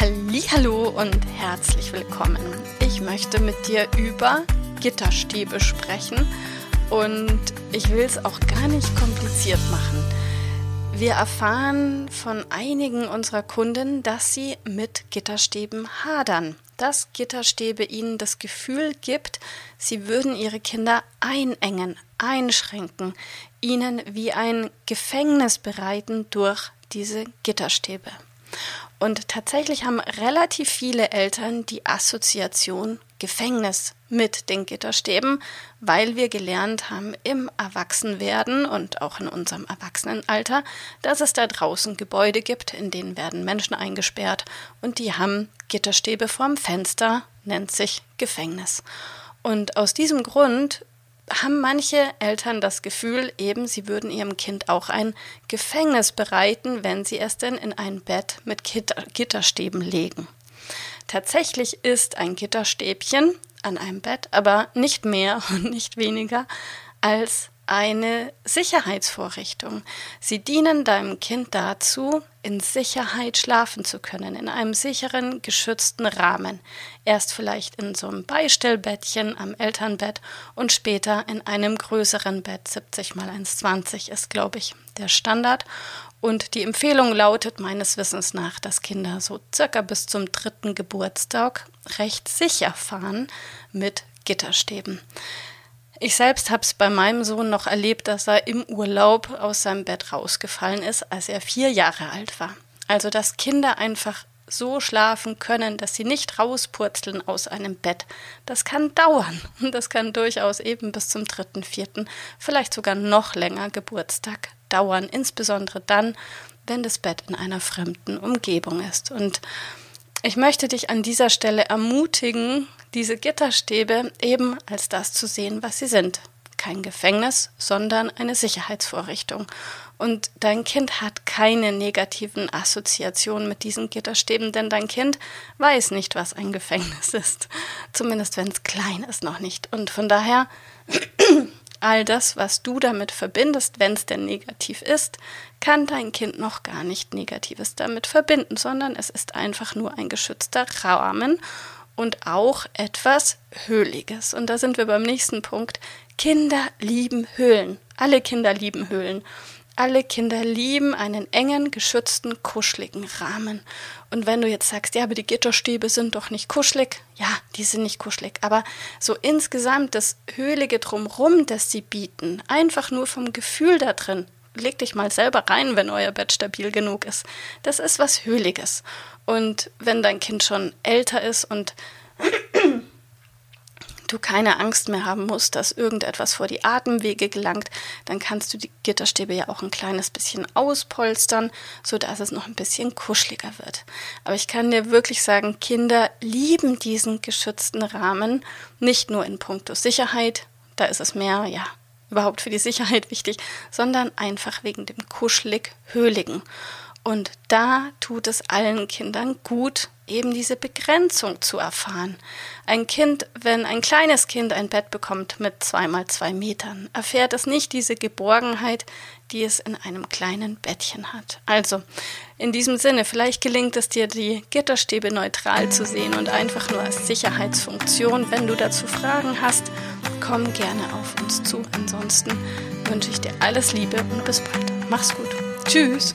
Hallo und herzlich willkommen. Ich möchte mit dir über Gitterstäbe sprechen und ich will es auch gar nicht kompliziert machen. Wir erfahren von einigen unserer Kunden, dass sie mit Gitterstäben hadern, dass Gitterstäbe ihnen das Gefühl gibt, sie würden ihre Kinder einengen, einschränken, ihnen wie ein Gefängnis bereiten durch diese Gitterstäbe. Und tatsächlich haben relativ viele Eltern die Assoziation Gefängnis mit den Gitterstäben, weil wir gelernt haben im Erwachsenwerden und auch in unserem Erwachsenenalter, dass es da draußen Gebäude gibt, in denen werden Menschen eingesperrt und die haben Gitterstäbe vorm Fenster, nennt sich Gefängnis. Und aus diesem Grund haben manche Eltern das Gefühl, eben sie würden ihrem Kind auch ein Gefängnis bereiten, wenn sie es denn in ein Bett mit Gitter Gitterstäben legen. Tatsächlich ist ein Gitterstäbchen an einem Bett aber nicht mehr und nicht weniger als eine Sicherheitsvorrichtung. Sie dienen deinem Kind dazu, in Sicherheit schlafen zu können, in einem sicheren, geschützten Rahmen. Erst vielleicht in so einem Beistellbettchen am Elternbett und später in einem größeren Bett. 70 mal 1,20 ist, glaube ich, der Standard. Und die Empfehlung lautet meines Wissens nach, dass Kinder so circa bis zum dritten Geburtstag recht sicher fahren mit Gitterstäben. Ich selbst habe es bei meinem Sohn noch erlebt, dass er im Urlaub aus seinem Bett rausgefallen ist, als er vier Jahre alt war. Also dass Kinder einfach so schlafen können, dass sie nicht rauspurzeln aus einem Bett. Das kann dauern. Und das kann durchaus eben bis zum dritten, vierten, vielleicht sogar noch länger Geburtstag dauern. Insbesondere dann, wenn das Bett in einer fremden Umgebung ist. Und ich möchte dich an dieser Stelle ermutigen, diese Gitterstäbe eben als das zu sehen, was sie sind. Kein Gefängnis, sondern eine Sicherheitsvorrichtung. Und dein Kind hat keine negativen Assoziationen mit diesen Gitterstäben, denn dein Kind weiß nicht, was ein Gefängnis ist. Zumindest wenn es klein ist, noch nicht. Und von daher, all das, was du damit verbindest, wenn es denn negativ ist, kann dein Kind noch gar nicht Negatives damit verbinden, sondern es ist einfach nur ein geschützter Rahmen und auch etwas Höhliges. Und da sind wir beim nächsten Punkt. Kinder lieben Höhlen. Alle Kinder lieben Höhlen. Alle Kinder lieben einen engen, geschützten, kuscheligen Rahmen. Und wenn du jetzt sagst, ja, aber die Gitterstäbe sind doch nicht kuschelig, ja, die sind nicht kuschelig, aber so insgesamt das Höhlige drumrum, das sie bieten, einfach nur vom Gefühl da drin, leg dich mal selber rein, wenn euer Bett stabil genug ist. Das ist was Höhliges. Und wenn dein Kind schon älter ist und du keine Angst mehr haben musst, dass irgendetwas vor die Atemwege gelangt, dann kannst du die Gitterstäbe ja auch ein kleines bisschen auspolstern, sodass es noch ein bisschen kuscheliger wird. Aber ich kann dir wirklich sagen, Kinder lieben diesen geschützten Rahmen, nicht nur in puncto Sicherheit, da ist es mehr, ja, überhaupt für die Sicherheit wichtig, sondern einfach wegen dem kuschelig-höhligen. Und da tut es allen Kindern gut, eben diese Begrenzung zu erfahren. Ein Kind, wenn ein kleines Kind ein Bett bekommt mit zweimal zwei Metern, erfährt es nicht diese Geborgenheit, die es in einem kleinen Bettchen hat. Also, in diesem Sinne, vielleicht gelingt es dir, die Gitterstäbe neutral zu sehen und einfach nur als Sicherheitsfunktion. Wenn du dazu Fragen hast, komm gerne auf uns zu. Ansonsten wünsche ich dir alles Liebe und bis bald. Mach's gut. Tschüss.